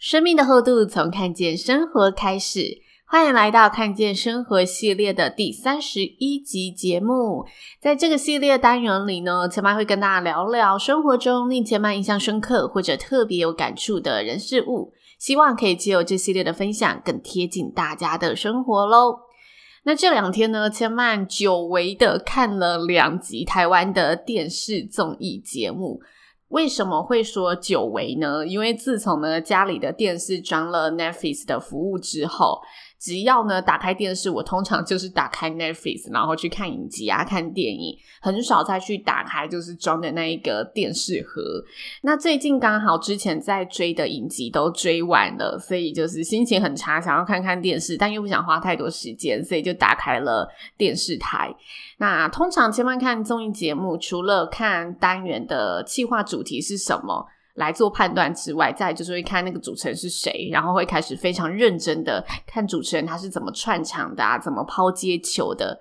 生命的厚度从看见生活开始，欢迎来到看见生活系列的第三十一集节目。在这个系列单元里呢，千嫚会跟大家聊聊生活中令千嫚印象深刻或者特别有感触的人事物，希望可以借由这系列的分享，更贴近大家的生活喽。那这两天呢，千嫚久违的看了两集台湾的电视综艺节目。为什么会说久违呢？因为自从呢家里的电视装了 Netflix 的服务之后，只要呢打开电视，我通常就是打开 Netflix，然后去看影集啊、看电影，很少再去打开就是装的那一个电视盒。那最近刚好之前在追的影集都追完了，所以就是心情很差，想要看看电视，但又不想花太多时间，所以就打开了电视台。那通常千嫚看综艺节目，除了看单元的企划主题是什么来做判断之外，再就是会看那个主持人是谁，然后会开始非常认真的看主持人他是怎么串场的啊，怎么抛接球的。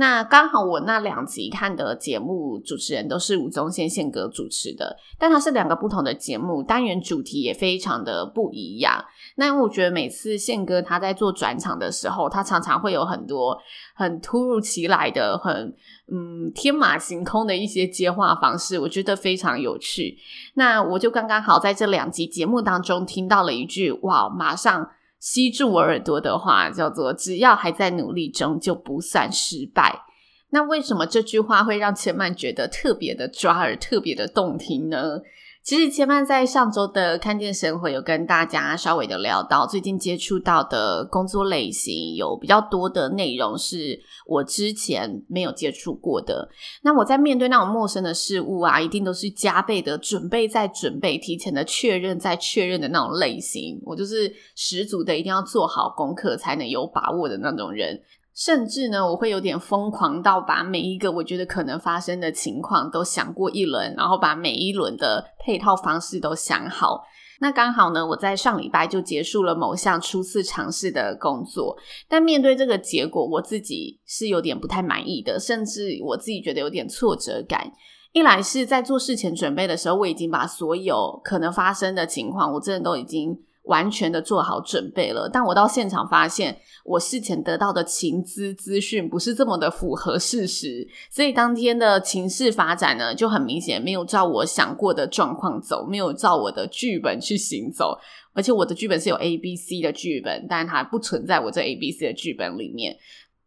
那刚好我那两集看的节目主持人都是吴宗宪宪哥主持的，但它是两个不同的节目，单元主题也非常的不一样。那我觉得每次宪哥他在做转场的时候，他常常会有很多很突如其来的、很嗯天马行空的一些接话方式，我觉得非常有趣。那我就刚刚好在这两集节目当中听到了一句哇，马上。吸住我耳朵的话叫做“只要还在努力中，就不算失败”。那为什么这句话会让千曼觉得特别的抓耳、特别的动听呢？其实千嫚在上周的看见生活有跟大家稍微的聊到，最近接触到的工作类型有比较多的内容是我之前没有接触过的。那我在面对那种陌生的事物啊，一定都是加倍的准备再准备，提前的确认再确认的那种类型。我就是十足的一定要做好功课才能有把握的那种人。甚至呢，我会有点疯狂到把每一个我觉得可能发生的情况都想过一轮，然后把每一轮的配套方式都想好。那刚好呢，我在上礼拜就结束了某项初次尝试的工作，但面对这个结果，我自己是有点不太满意的，甚至我自己觉得有点挫折感。一来是在做事前准备的时候，我已经把所有可能发生的情况，我真的都已经。完全的做好准备了，但我到现场发现，我事前得到的情资资讯不是这么的符合事实，所以当天的情势发展呢，就很明显没有照我想过的状况走，没有照我的剧本去行走，而且我的剧本是有 A、B、C 的剧本，但它不存在我这 A、B、C 的剧本里面。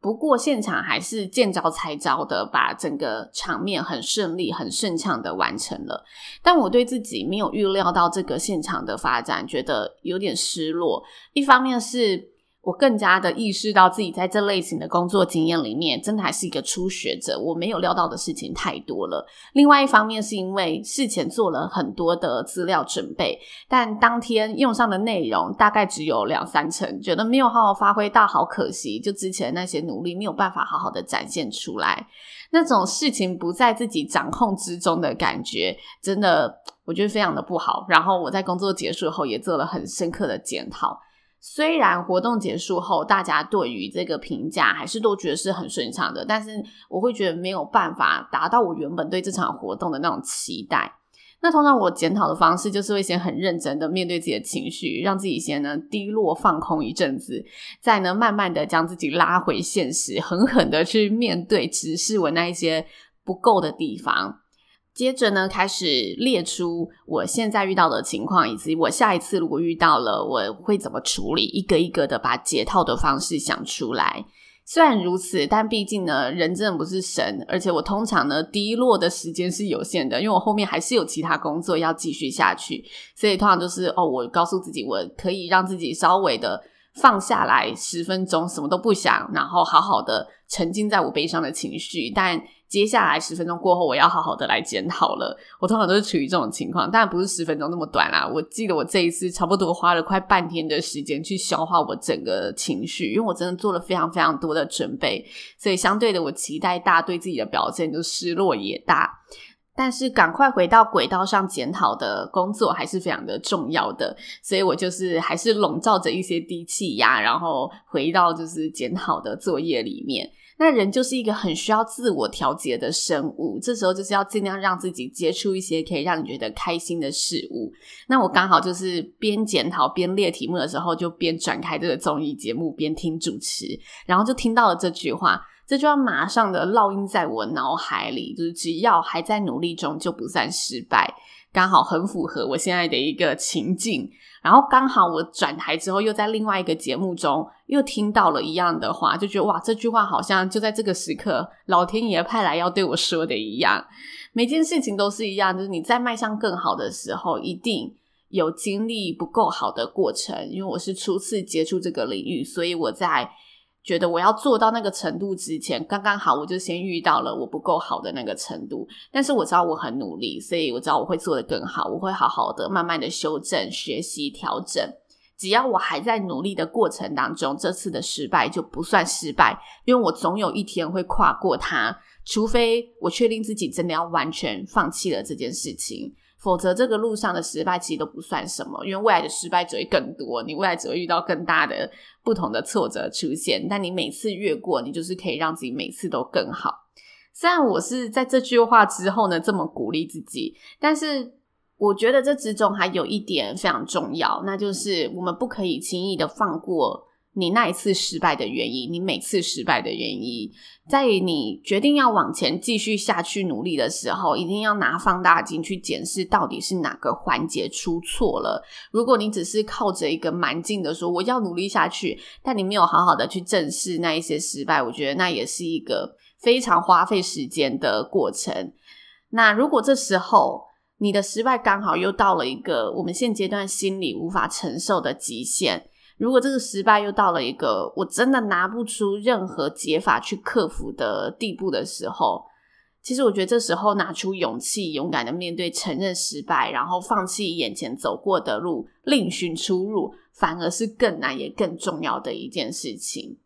不过现场还是见招拆招的，把整个场面很顺利、很顺畅的完成了。但我对自己没有预料到这个现场的发展，觉得有点失落。一方面是。我更加的意识到自己在这类型的工作经验里面，真的还是一个初学者。我没有料到的事情太多了。另外一方面是因为事前做了很多的资料准备，但当天用上的内容大概只有两三成，觉得没有好好发挥到，好可惜。就之前那些努力没有办法好好的展现出来，那种事情不在自己掌控之中的感觉，真的我觉得非常的不好。然后我在工作结束后也做了很深刻的检讨。虽然活动结束后，大家对于这个评价还是都觉得是很顺畅的，但是我会觉得没有办法达到我原本对这场活动的那种期待。那通常我检讨的方式就是会先很认真的面对自己的情绪，让自己先呢低落放空一阵子，再呢慢慢的将自己拉回现实，狠狠的去面对直视我那一些不够的地方。接着呢，开始列出我现在遇到的情况，以及我下一次如果遇到了，我会怎么处理，一个一个的把解套的方式想出来。虽然如此，但毕竟呢，人真的不是神，而且我通常呢，低落的时间是有限的，因为我后面还是有其他工作要继续下去，所以通常就是哦，我告诉自己，我可以让自己稍微的放下来十分钟，什么都不想，然后好好的沉浸在我悲伤的情绪。但接下来十分钟过后，我要好好的来检讨了。我通常都是处于这种情况，当然不是十分钟那么短啦。我记得我这一次差不多花了快半天的时间去消化我整个情绪，因为我真的做了非常非常多的准备，所以相对的，我期待大，对自己的表现就失落也大。但是赶快回到轨道上检讨的工作还是非常的重要的，所以我就是还是笼罩着一些低气压，然后回到就是检讨的作业里面。那人就是一个很需要自我调节的生物，这时候就是要尽量让自己接触一些可以让你觉得开心的事物。那我刚好就是边检讨边列题目的时候，就边转开这个综艺节目，边听主持，然后就听到了这句话。这就要马上的烙印在我脑海里，就是只要还在努力中，就不算失败。刚好很符合我现在的一个情境。然后刚好我转台之后，又在另外一个节目中又听到了一样的话，就觉得哇，这句话好像就在这个时刻，老天爷派来要对我说的一样。每件事情都是一样，就是你在迈向更好的时候，一定有经历不够好的过程。因为我是初次接触这个领域，所以我在。觉得我要做到那个程度之前，刚刚好我就先遇到了我不够好的那个程度。但是我知道我很努力，所以我知道我会做得更好，我会好好的慢慢的修正、学习、调整。只要我还在努力的过程当中，这次的失败就不算失败，因为我总有一天会跨过它。除非我确定自己真的要完全放弃了这件事情。否则，这个路上的失败其实都不算什么，因为未来的失败只会更多，你未来只会遇到更大的不同的挫折出现。但你每次越过，你就是可以让自己每次都更好。虽然我是在这句话之后呢这么鼓励自己，但是我觉得这之中还有一点非常重要，那就是我们不可以轻易的放过。你那一次失败的原因，你每次失败的原因，在你决定要往前继续下去努力的时候，一定要拿放大镜去检视到底是哪个环节出错了。如果你只是靠着一个蛮劲的说我要努力下去，但你没有好好的去正视那一些失败，我觉得那也是一个非常花费时间的过程。那如果这时候你的失败刚好又到了一个我们现阶段心里无法承受的极限。如果这个失败又到了一个我真的拿不出任何解法去克服的地步的时候，其实我觉得这时候拿出勇气，勇敢的面对、承认失败，然后放弃眼前走过的路，另寻出路，反而是更难也更重要的一件事情。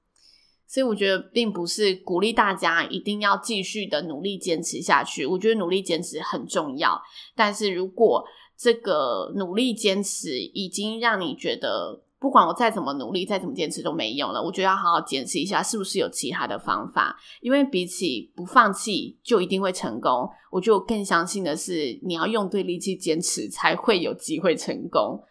所以我觉得并不是鼓励大家一定要继续的努力坚持下去，我觉得努力坚持很重要，但是如果这个努力坚持已经让你觉得，不管我再怎么努力，再怎么坚持都没用了。我觉得要好好检视一下，是不是有其他的方法。因为比起不放弃就一定会成功，我觉得我更相信的是，你要用对力气坚持，才会有机会成功。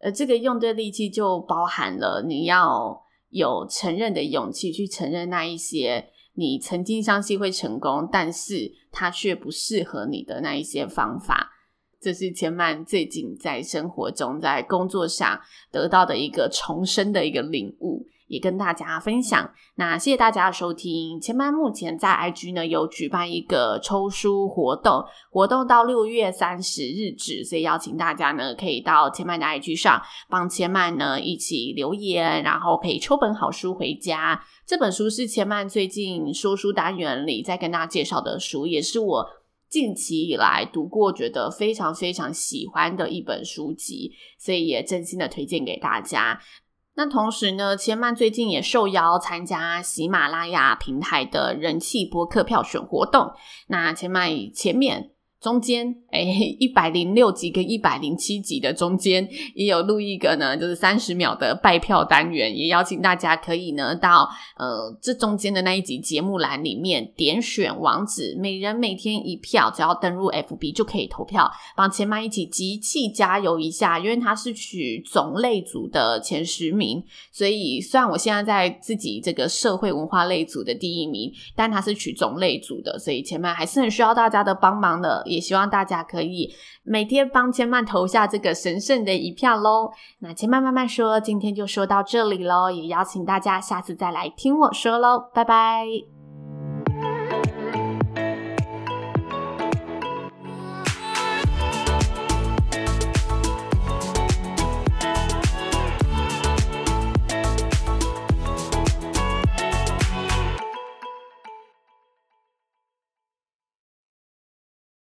呃这个用对力气，就包含了你要有承认的勇气，去承认那一些你曾经相信会成功，但是它却不适合你的那一些方法。这是千嫚最近在生活中、在工作上得到的一个重生的一个领悟，也跟大家分享。那谢谢大家的收听。千嫚目前在 IG 呢有举办一个抽书活动，活动到六月三十日止，所以邀请大家呢可以到千嫚的 IG 上帮千嫚呢一起留言，然后可以抽本好书回家。这本书是千嫚最近说书单元里在跟大家介绍的书，也是我。近期以来读过，觉得非常非常喜欢的一本书籍，所以也真心的推荐给大家。那同时呢，千曼最近也受邀参加喜马拉雅平台的人气播客票选活动。那千曼前面。中间，哎，一百零六集跟一百零七集的中间也有录一个呢，就是三十秒的拜票单元，也邀请大家可以呢到呃这中间的那一集节目栏里面点选网址，每人每天一票，只要登入 FB 就可以投票，帮前麦一起集气加油一下，因为他是取种类组的前十名，所以虽然我现在在自己这个社会文化类组的第一名，但他是取种类组的，所以前麦还是很需要大家的帮忙的。也希望大家可以每天帮千曼投下这个神圣的一票喽。那千曼慢慢说，今天就说到这里喽，也邀请大家下次再来听我说喽，拜拜。